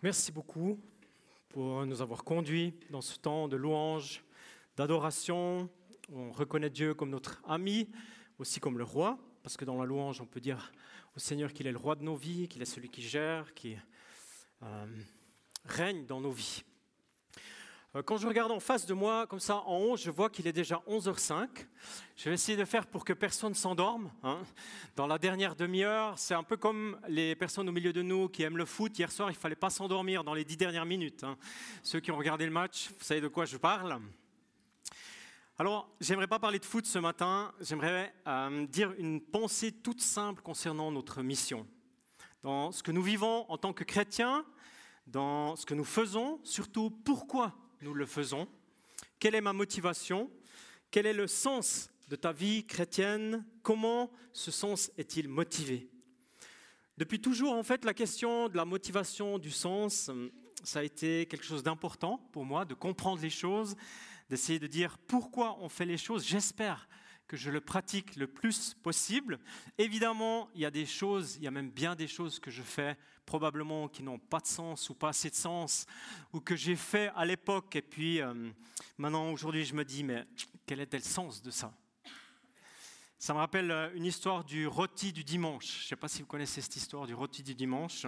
Merci beaucoup pour nous avoir conduits dans ce temps de louange, d'adoration. On reconnaît Dieu comme notre ami, aussi comme le roi, parce que dans la louange, on peut dire au Seigneur qu'il est le roi de nos vies, qu'il est celui qui gère, qui euh, règne dans nos vies. Euh, quand je regarde en face de moi, comme ça en haut, je vois qu'il est déjà 11h05. Je vais essayer de faire pour que personne s'endorme. Hein. Dans la dernière demi-heure, c'est un peu comme les personnes au milieu de nous qui aiment le foot. Hier soir, il ne fallait pas s'endormir dans les dix dernières minutes. Hein. Ceux qui ont regardé le match, vous savez de quoi je parle. Alors, j'aimerais pas parler de foot ce matin, j'aimerais euh, dire une pensée toute simple concernant notre mission. Dans ce que nous vivons en tant que chrétiens, dans ce que nous faisons, surtout pourquoi nous le faisons Quelle est ma motivation? Quel est le sens de ta vie chrétienne? Comment ce sens est-il motivé? Depuis toujours, en fait, la question de la motivation, du sens, ça a été quelque chose d'important pour moi, de comprendre les choses, d'essayer de dire pourquoi on fait les choses. J'espère que je le pratique le plus possible. Évidemment, il y a des choses, il y a même bien des choses que je fais probablement qui n'ont pas de sens ou pas assez de sens, ou que j'ai fait à l'époque, et puis euh, maintenant, aujourd'hui, je me dis, mais quel était le sens de ça? Ça me rappelle euh, une histoire du rôti du dimanche. Je ne sais pas si vous connaissez cette histoire du rôti du dimanche.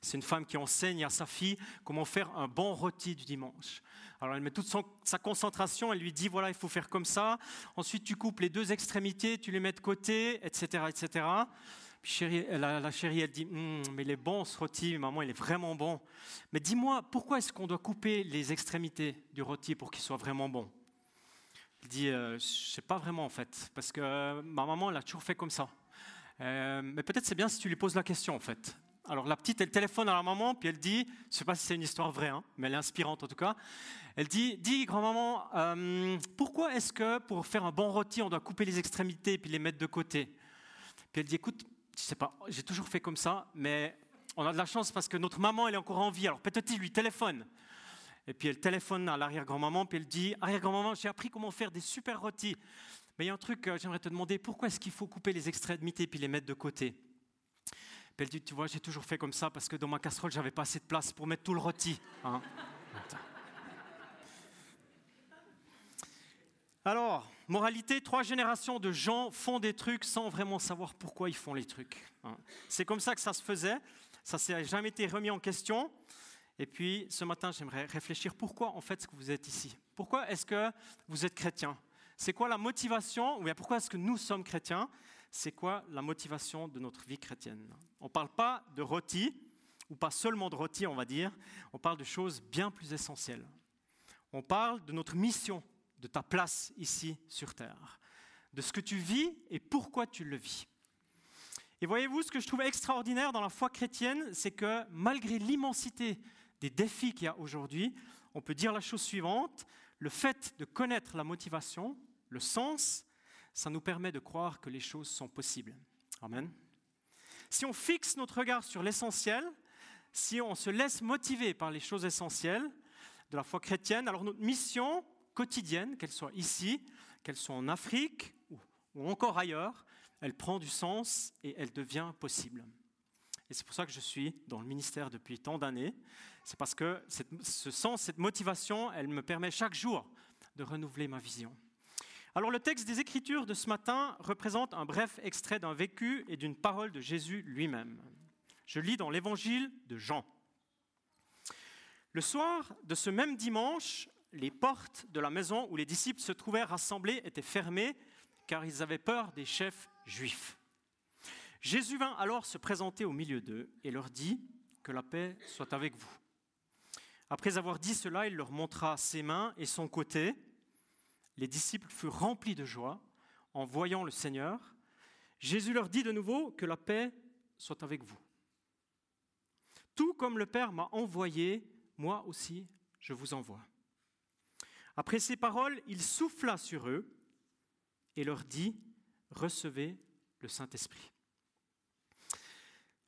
C'est une femme qui enseigne à sa fille comment faire un bon rôti du dimanche. Alors elle met toute sa concentration, elle lui dit voilà, il faut faire comme ça. Ensuite, tu coupes les deux extrémités, tu les mets de côté, etc. etc. La, chérie, elle dit hum, mais il est bon ce rôti, maman, il est vraiment bon. Mais dis-moi, pourquoi est-ce qu'on doit couper les extrémités du rôti pour qu'il soit vraiment bon? Il dit euh, je sais pas vraiment en fait, parce que ma maman, elle a toujours fait comme ça. Euh, mais peut-être c'est bien si tu lui poses la question en fait. Alors la petite, elle téléphone à la maman, puis elle dit, je sais pas si c'est une histoire vraie, hein, mais elle est inspirante en tout cas. Elle dit, dis grand-maman, euh, pourquoi est-ce que pour faire un bon rôti, on doit couper les extrémités et puis les mettre de côté? Puis elle dit, écoute, je sais pas, j'ai toujours fait comme ça, mais on a de la chance parce que notre maman, elle est encore en vie. Alors peut-être il lui téléphone. Et puis elle téléphone à l'arrière-grand-maman, puis elle dit, arrière-grand-maman, j'ai appris comment faire des super rôtis. Mais il y a un truc, euh, j'aimerais te demander, pourquoi est-ce qu'il faut couper les extrémités et puis les mettre de côté? Elle dit, tu vois, j'ai toujours fait comme ça parce que dans ma casserole, j'avais pas assez de place pour mettre tout le rôti. Hein. Alors, moralité, trois générations de gens font des trucs sans vraiment savoir pourquoi ils font les trucs. Hein. C'est comme ça que ça se faisait. Ça s'est jamais été remis en question. Et puis, ce matin, j'aimerais réfléchir pourquoi en fait vous êtes ici? Pourquoi est-ce que vous êtes chrétien? C'est quoi la motivation Ou bien pourquoi est-ce que nous sommes chrétiens? C'est quoi la motivation de notre vie chrétienne? On ne parle pas de rôti, ou pas seulement de rôti, on va dire, on parle de choses bien plus essentielles. On parle de notre mission, de ta place ici sur Terre, de ce que tu vis et pourquoi tu le vis. Et voyez-vous, ce que je trouve extraordinaire dans la foi chrétienne, c'est que malgré l'immensité des défis qu'il y a aujourd'hui, on peut dire la chose suivante, le fait de connaître la motivation, le sens, ça nous permet de croire que les choses sont possibles. Amen. Si on fixe notre regard sur l'essentiel, si on se laisse motiver par les choses essentielles de la foi chrétienne, alors notre mission quotidienne, qu'elle soit ici, qu'elle soit en Afrique ou encore ailleurs, elle prend du sens et elle devient possible. Et c'est pour ça que je suis dans le ministère depuis tant d'années. C'est parce que ce sens, cette motivation, elle me permet chaque jour de renouveler ma vision. Alors le texte des Écritures de ce matin représente un bref extrait d'un vécu et d'une parole de Jésus lui-même. Je lis dans l'Évangile de Jean. Le soir de ce même dimanche, les portes de la maison où les disciples se trouvaient rassemblés étaient fermées car ils avaient peur des chefs juifs. Jésus vint alors se présenter au milieu d'eux et leur dit que la paix soit avec vous. Après avoir dit cela, il leur montra ses mains et son côté les disciples furent remplis de joie en voyant le Seigneur. Jésus leur dit de nouveau que la paix soit avec vous. Tout comme le Père m'a envoyé, moi aussi je vous envoie. Après ces paroles, il souffla sur eux et leur dit, recevez le Saint-Esprit.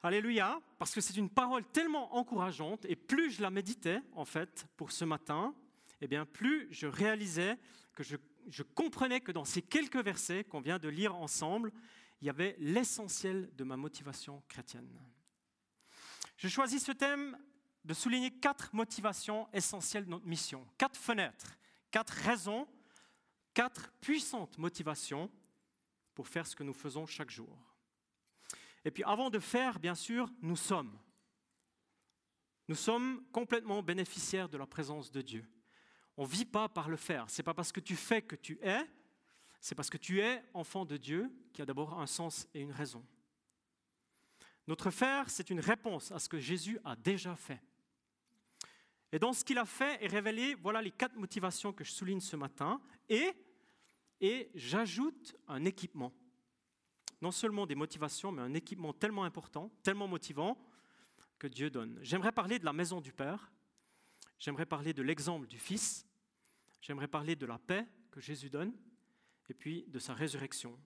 Alléluia, parce que c'est une parole tellement encourageante, et plus je la méditais, en fait, pour ce matin, eh bien, plus je réalisais que je, comprenais que dans ces quelques versets qu'on vient de lire ensemble, il y avait l'essentiel de ma motivation chrétienne. Je choisis ce thème de souligner quatre motivations essentielles de notre mission, quatre fenêtres, quatre raisons, quatre puissantes motivations pour faire ce que nous faisons chaque jour. Et puis avant de faire, bien sûr, nous sommes. Nous sommes complètement bénéficiaires de la présence de Dieu. On ne vit pas par le faire. Ce n'est pas parce que tu fais que tu es, c'est parce que tu es enfant de Dieu qui a d'abord un sens et une raison. Notre faire, c'est une réponse à ce que Jésus a déjà fait. Et dans ce qu'il a fait est révélé, voilà les quatre motivations que je souligne ce matin. Et, et j'ajoute un équipement. Non seulement des motivations, mais un équipement tellement important, tellement motivant, que Dieu donne. J'aimerais parler de la maison du Père. J'aimerais parler de l'exemple du Fils. J'aimerais parler de la paix que Jésus donne. Et puis de sa résurrection.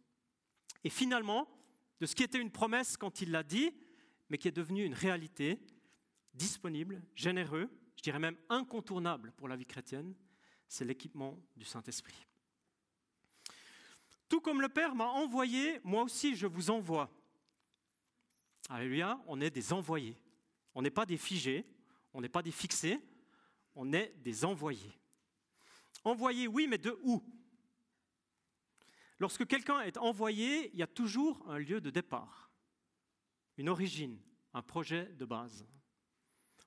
Et finalement, de ce qui était une promesse quand il l'a dit, mais qui est devenu une réalité, disponible, généreux, je dirais même incontournable pour la vie chrétienne, c'est l'équipement du Saint-Esprit. Tout comme le Père m'a envoyé, moi aussi je vous envoie. Alléluia, on est des envoyés. On n'est pas des figés, on n'est pas des fixés, on est des envoyés. Envoyés, oui, mais de où? Lorsque quelqu'un est envoyé, il y a toujours un lieu de départ, une origine, un projet de base.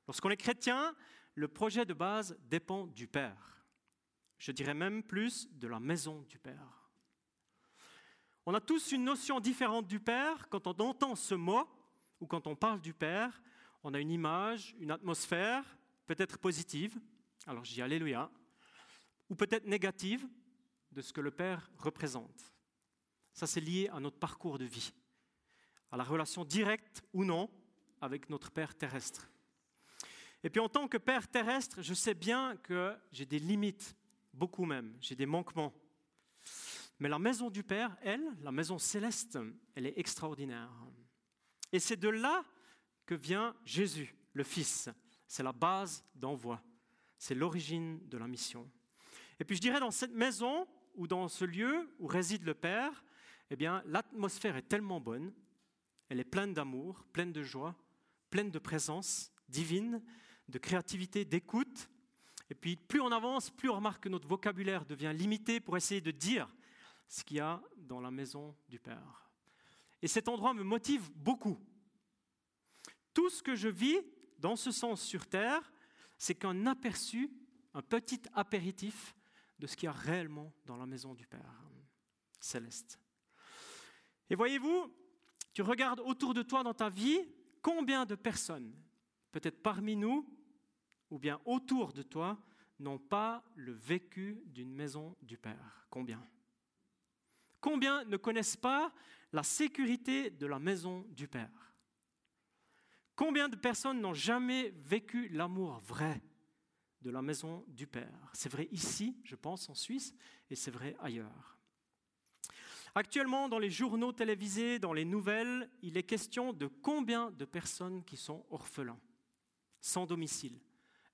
Lorsqu'on est chrétien, le projet de base dépend du Père. Je dirais même plus de la maison du Père. On a tous une notion différente du Père. Quand on entend ce mot ou quand on parle du Père, on a une image, une atmosphère, peut-être positive, alors dis Alléluia, ou peut-être négative de ce que le Père représente. Ça, c'est lié à notre parcours de vie, à la relation directe ou non avec notre Père terrestre. Et puis en tant que père terrestre, je sais bien que j'ai des limites, beaucoup même, j'ai des manquements. Mais la maison du Père, elle, la maison céleste, elle est extraordinaire. Et c'est de là que vient Jésus, le Fils. C'est la base d'envoi. C'est l'origine de la mission. Et puis je dirais dans cette maison ou dans ce lieu où réside le Père, eh bien l'atmosphère est tellement bonne, elle est pleine d'amour, pleine de joie, pleine de présence divine, de créativité, d'écoute. Et puis plus on avance, plus on remarque que notre vocabulaire devient limité pour essayer de dire ce qu'il y a dans la maison du Père. Et cet endroit me motive beaucoup. Tout ce que je vis dans ce sens sur Terre, c'est qu'un aperçu, un petit apéritif de ce qu'il y a réellement dans la maison du Père céleste. Et voyez-vous, tu regardes autour de toi dans ta vie, combien de personnes, peut-être parmi nous, ou bien autour de toi n'ont pas le vécu d'une maison du Père. Combien? Combien ne connaissent pas la sécurité de la maison du Père? Combien de personnes n'ont jamais vécu l'amour vrai de la maison du Père? C'est vrai ici, je pense, en Suisse, et c'est vrai ailleurs. Actuellement, dans les journaux télévisés, dans les nouvelles, il est question de combien de personnes qui sont orphelins, sans domicile,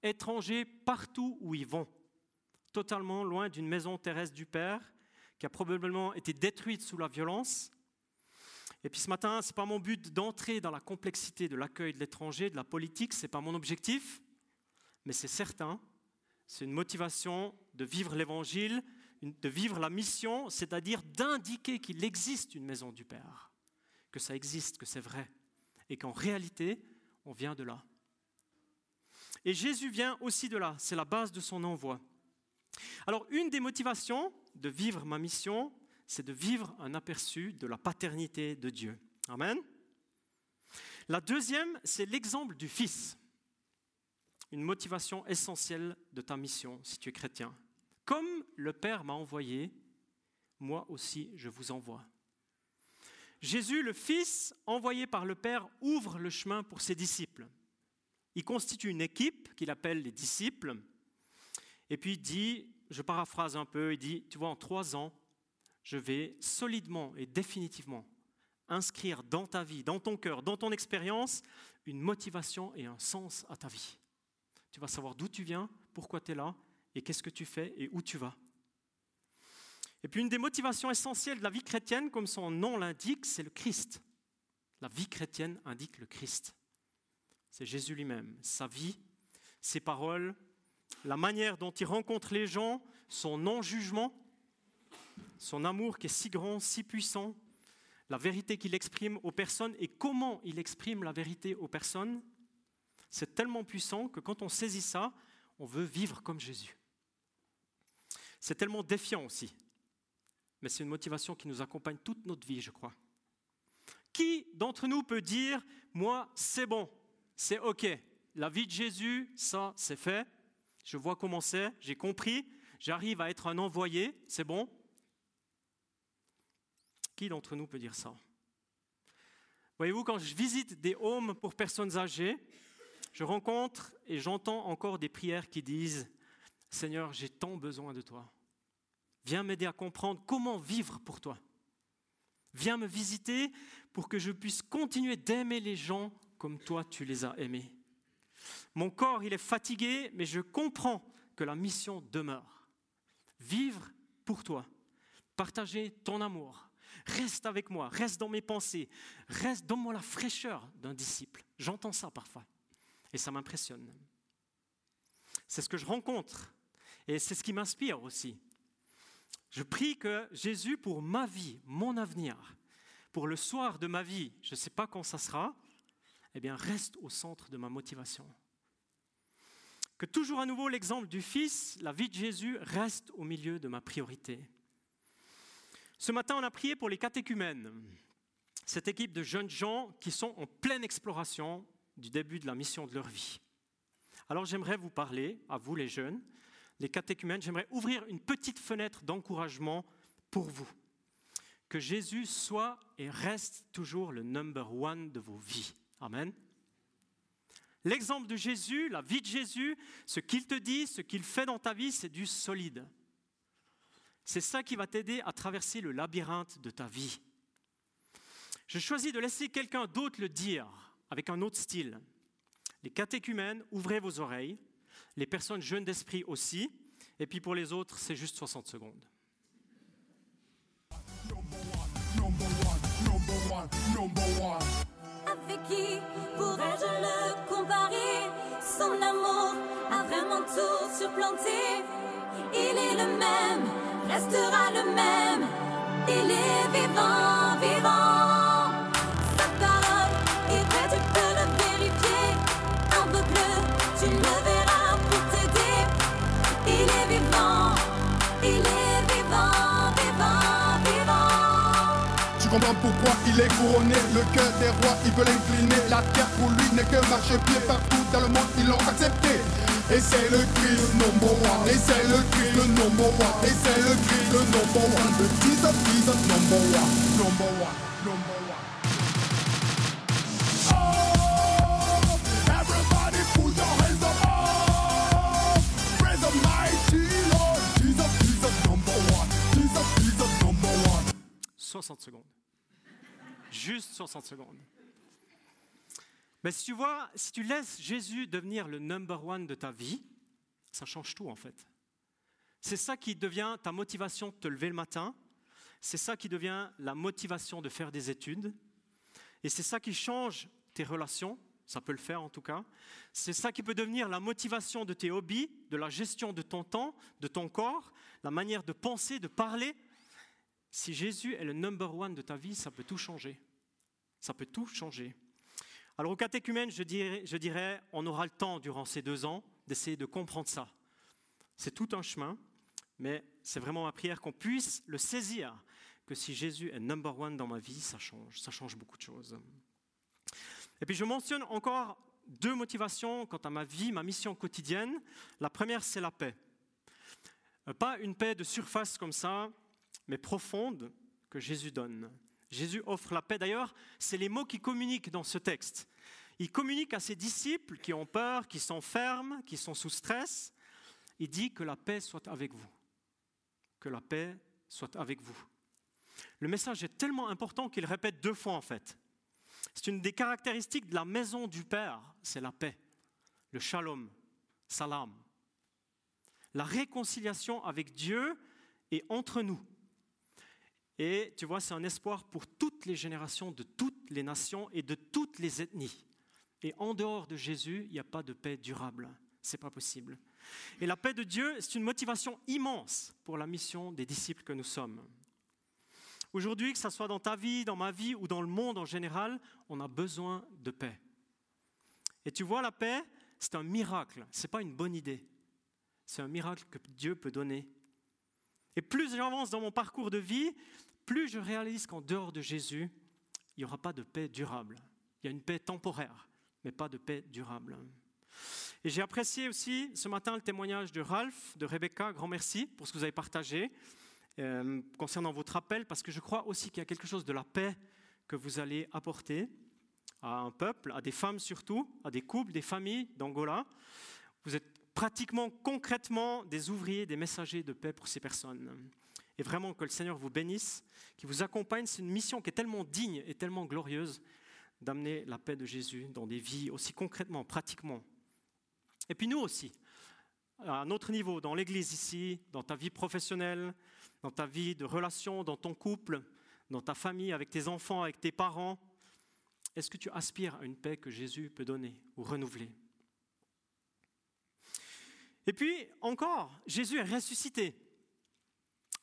étrangers partout où ils vont, totalement loin d'une maison terrestre du Père, qui a probablement été détruite sous la violence. Et puis ce matin, ce n'est pas mon but d'entrer dans la complexité de l'accueil de l'étranger, de la politique, ce n'est pas mon objectif, mais c'est certain, c'est une motivation de vivre l'Évangile, de vivre la mission, c'est-à-dire d'indiquer qu'il existe une maison du Père, que ça existe, que c'est vrai, et qu'en réalité, on vient de là. Et Jésus vient aussi de là, c'est la base de son envoi. Alors une des motivations de vivre ma mission, c'est de vivre un aperçu de la paternité de Dieu. Amen. La deuxième, c'est l'exemple du Fils. Une motivation essentielle de ta mission si tu es chrétien. Comme le Père m'a envoyé, moi aussi je vous envoie. Jésus, le Fils, envoyé par le Père, ouvre le chemin pour ses disciples. Il constitue une équipe qu'il appelle les disciples. Et puis il dit, je paraphrase un peu, il dit, tu vois, en trois ans, je vais solidement et définitivement inscrire dans ta vie, dans ton cœur, dans ton expérience, une motivation et un sens à ta vie. Tu vas savoir d'où tu viens, pourquoi tu es là, et qu'est-ce que tu fais et où tu vas. Et puis une des motivations essentielles de la vie chrétienne, comme son nom l'indique, c'est le Christ. La vie chrétienne indique le Christ. C'est Jésus lui-même, sa vie, ses paroles, la manière dont il rencontre les gens, son non-jugement, son amour qui est si grand, si puissant, la vérité qu'il exprime aux personnes et comment il exprime la vérité aux personnes, c'est tellement puissant que quand on saisit ça, on veut vivre comme Jésus. C'est tellement défiant aussi, mais c'est une motivation qui nous accompagne toute notre vie, je crois. Qui d'entre nous peut dire, moi, c'est bon, c'est OK, la vie de Jésus, ça, c'est fait, je vois comment c'est, j'ai compris, j'arrive à être un envoyé, c'est bon. Qui d'entre nous peut dire ça? Voyez-vous, quand je visite des homes pour personnes âgées, je rencontre et j'entends encore des prières qui disent, Seigneur, j'ai tant besoin de toi. Viens m'aider à comprendre comment vivre pour toi. Viens me visiter pour que je puisse continuer d'aimer les gens comme toi tu les as aimés. Mon corps, il est fatigué, mais je comprends que la mission demeure. Vivre pour toi, partager ton amour. Reste avec moi, reste dans mes pensées, reste, donne-moi la fraîcheur d'un disciple. J'entends ça parfois et ça m'impressionne. C'est ce que je rencontre et c'est ce qui m'inspire aussi. Je prie que Jésus, pour ma vie, mon avenir, pour le soir de ma vie, je ne sais pas quand ça sera, eh bien, reste au centre de ma motivation. Que toujours à nouveau l'exemple du Fils, la vie de Jésus, reste au milieu de ma priorité. Ce matin, on a prié pour les catéchumènes, cette équipe de jeunes gens qui sont en pleine exploration du début de la mission de leur vie. Alors j'aimerais vous parler, à vous les jeunes, les catéchumènes, j'aimerais ouvrir une petite fenêtre d'encouragement pour vous. Que Jésus soit et reste toujours le number one de vos vies. Amen. L'exemple de Jésus, la vie de Jésus, ce qu'il te dit, ce qu'il fait dans ta vie, c'est du solide. C'est ça qui va t'aider à traverser le labyrinthe de ta vie. Je choisis de laisser quelqu'un d'autre le dire avec un autre style. Les catéchumènes, ouvrez vos oreilles. Les personnes jeunes d'esprit aussi. Et puis pour les autres, c'est juste 60 secondes. Qui pourrais-je le comparer? Son amour a vraiment tout surplanté. Il est le même, restera le même. Il est vivant, vivant. Pourquoi il est couronné. Le cœur des rois, il veut l'incliner La terre pour lui n'est que marchepied. Partout dans le monde, ils l'ont accepté. Et c'est le Christ number one Et c'est le Christ le number one Et c'est le Christ le number one Le Jesus, Jesus number one Number one, number one everybody put your hands up. Praise the mighty Lord. Jesus, Jesus number one. Jesus, Jesus number one. 60 secondes. Juste 60 secondes. Mais si tu vois, si tu laisses Jésus devenir le number one de ta vie, ça change tout en fait. C'est ça qui devient ta motivation de te lever le matin. C'est ça qui devient la motivation de faire des études. Et c'est ça qui change tes relations. Ça peut le faire en tout cas. C'est ça qui peut devenir la motivation de tes hobbies, de la gestion de ton temps, de ton corps, la manière de penser, de parler. Si Jésus est le number one de ta vie, ça peut tout changer. Ça peut tout changer. Alors au catéchumène, je dirais, je dirais, on aura le temps durant ces deux ans d'essayer de comprendre ça. C'est tout un chemin, mais c'est vraiment ma prière qu'on puisse le saisir, que si Jésus est number one dans ma vie, ça change, ça change beaucoup de choses. Et puis je mentionne encore deux motivations quant à ma vie, ma mission quotidienne. La première, c'est la paix. Euh, Pas une paix de surface comme ça, mais profonde que Jésus donne. Jésus offre la paix. D'ailleurs, c'est les mots qui communiquent dans ce texte. Il communique à ses disciples qui ont peur, qui s'enferment, qui sont sous stress. Il dit que la paix soit avec vous. Que la paix soit avec vous. Le message est tellement important qu'il répète deux fois en fait. C'est une des caractéristiques de la maison du Père, c'est la paix, le shalom, salam, la réconciliation avec Dieu et entre nous. Et tu vois, c'est un espoir pour toutes les générations, de toutes les nations et de toutes les ethnies. Et en dehors de Jésus, il n'y a pas de paix durable. C'est pas possible. Et la paix de Dieu, c'est une motivation immense pour la mission des disciples que nous sommes. Aujourd'hui, que ce soit dans ta vie, dans ma vie ou dans le monde en général, on a besoin de paix. Et tu vois, la paix, c'est un miracle, ce n'est pas une bonne idée. C'est un miracle que Dieu peut donner. Et plus j'avance dans mon parcours de vie, plus je réalise qu'en dehors de Jésus, il n'y aura pas de paix durable. Il y a une paix temporaire, mais pas de paix durable. Et j'ai apprécié aussi ce matin le témoignage de Ralph, de Rebecca. Grand merci pour ce que vous avez partagé euh, concernant votre appel, parce que je crois aussi qu'il y a quelque chose de la paix que vous allez apporter à un peuple, à des femmes surtout, à des couples, des familles d'Angola. Vous êtes pratiquement, concrètement, des ouvriers, des messagers de paix pour ces personnes. Et vraiment que le Seigneur vous bénisse, qui vous accompagne. C'est une mission qui est tellement digne et tellement glorieuse d'amener la paix de Jésus dans des vies aussi concrètement, pratiquement. Et puis nous aussi, à un autre niveau, dans l'Église ici, dans ta vie professionnelle, dans ta vie de relation, dans ton couple, dans ta famille, avec tes enfants, avec tes parents, est-ce que tu aspires à une paix que Jésus peut donner ou renouveler? Et puis encore, Jésus est ressuscité.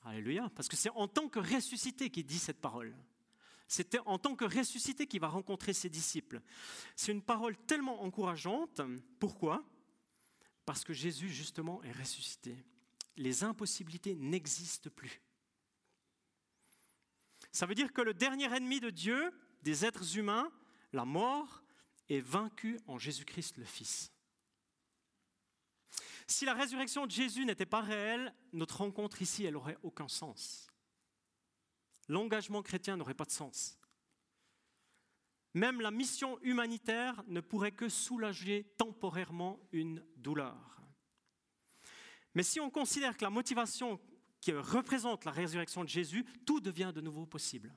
Alléluia, parce que c'est en tant que ressuscité qu'il dit cette parole. C'était en tant que ressuscité qu'il va rencontrer ses disciples. C'est une parole tellement encourageante. Pourquoi? Parce que Jésus, justement, est ressuscité. Les impossibilités n'existent plus. Ça veut dire que le dernier ennemi de Dieu, des êtres humains, la mort est vaincue en Jésus-Christ le Fils. Si la résurrection de Jésus n'était pas réelle, notre rencontre ici, elle n'aurait aucun sens. L'engagement chrétien n'aurait pas de sens. Même la mission humanitaire ne pourrait que soulager temporairement une douleur. Mais si on considère que la motivation qui représente la résurrection de Jésus, tout devient de nouveau possible.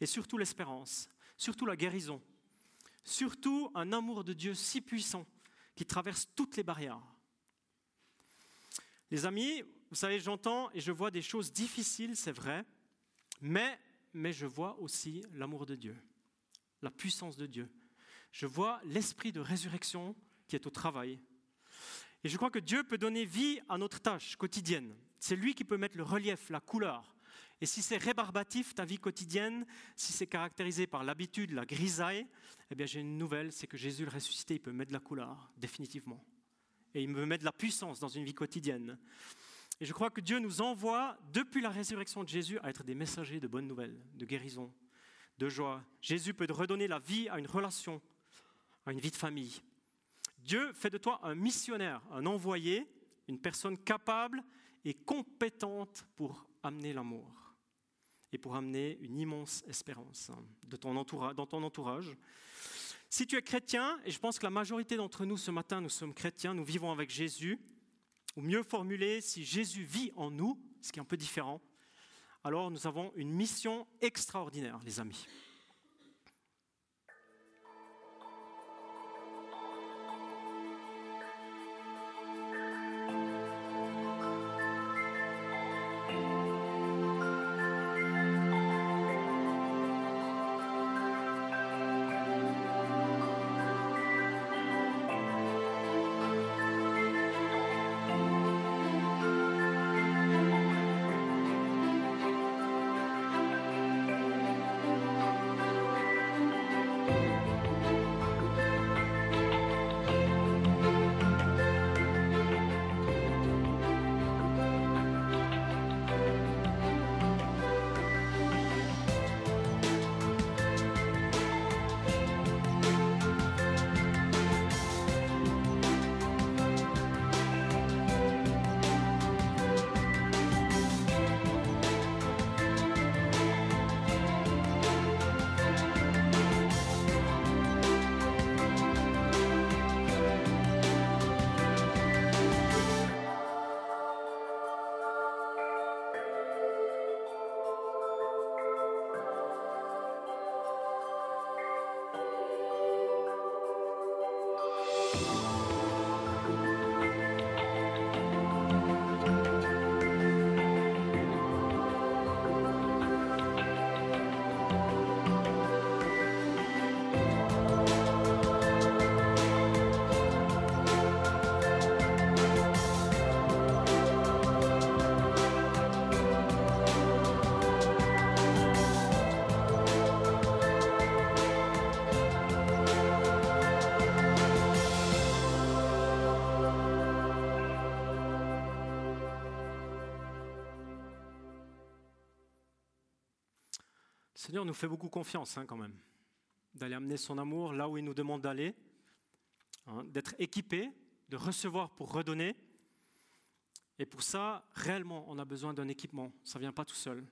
Et surtout l'espérance, surtout la guérison, surtout un amour de Dieu si puissant qui traverse toutes les barrières. Les amis, vous savez, j'entends et je vois des choses difficiles, c'est vrai, mais, mais je vois aussi l'amour de Dieu, la puissance de Dieu. Je vois l'esprit de résurrection qui est au travail. Et je crois que Dieu peut donner vie à notre tâche quotidienne. C'est lui qui peut mettre le relief, la couleur, et si c'est rébarbatif, ta vie quotidienne, si c'est caractérisé par l'habitude, la grisaille, eh bien j'ai une nouvelle, c'est que Jésus le ressuscité, il peut mettre de la couleur, définitivement. Et il me met de la puissance dans une vie quotidienne. Et je crois que Dieu nous envoie, depuis la résurrection de Jésus, à être des messagers de bonnes nouvelles, de guérison, de joie. Jésus peut redonner la vie à une relation, à une vie de famille. Dieu fait de toi un missionnaire, un envoyé, une personne capable et compétente pour amener l'amour et pour amener une immense espérance dans ton entourage. Si tu es chrétien, et je pense que la majorité d'entre nous ce matin, nous sommes chrétiens, nous vivons avec Jésus, ou mieux formulé, si Jésus vit en nous, ce qui est un peu différent, alors nous avons une mission extraordinaire, les amis. Seigneur nous fait beaucoup confiance hein, quand même, d'aller amener son amour là où il nous demande d'aller, hein, d'être équipé, de recevoir pour redonner. Et pour ça, réellement, on a besoin d'un équipement. Ça ne vient pas tout seul.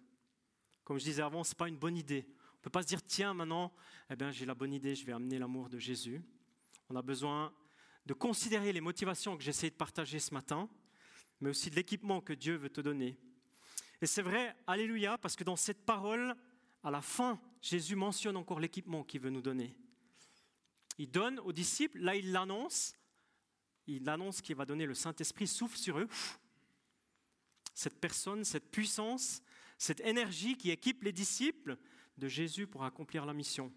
Comme je disais avant, ce n'est pas une bonne idée. On ne peut pas se dire, tiens, maintenant, eh j'ai la bonne idée, je vais amener l'amour de Jésus. On a besoin de considérer les motivations que j'essaie de partager ce matin, mais aussi de l'équipement que Dieu veut te donner. Et c'est vrai, alléluia, parce que dans cette parole, à la fin, Jésus mentionne encore l'équipement qu'il veut nous donner. Il donne aux disciples, là il l'annonce, il annonce qu'il va donner le Saint-Esprit, souffle sur eux. Cette personne, cette puissance, cette énergie qui équipe les disciples de Jésus pour accomplir la mission.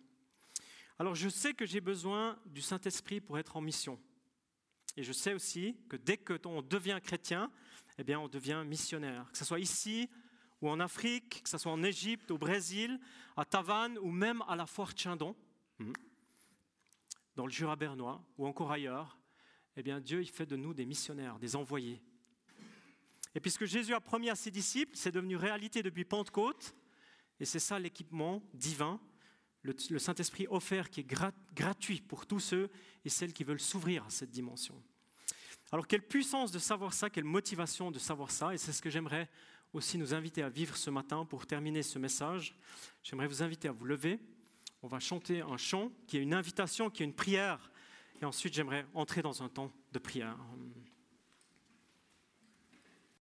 Alors je sais que j'ai besoin du Saint-Esprit pour être en mission. Et je sais aussi que dès que on devient chrétien, eh bien on devient missionnaire. Que ce soit ici ou en Afrique, que ce soit en Égypte, au Brésil, à Tavannes ou même à la foire Chindon, hmm, dans le Jura bernois ou encore ailleurs, eh bien Dieu il fait de nous des missionnaires, des envoyés. Et puisque Jésus a promis à ses disciples, c'est devenu réalité depuis Pentecôte, et c'est ça l'équipement divin, le, Saint-Esprit offert qui est gratuit pour tous ceux et celles qui veulent s'ouvrir à cette dimension. Alors quelle puissance de savoir ça, quelle motivation de savoir ça, et c'est ce que j'aimerais aussi nous inviter à vivre ce matin pour terminer ce message. J'aimerais vous inviter à vous lever. On va chanter un chant qui est une invitation, qui est une prière, et ensuite j'aimerais entrer dans un temps de prière.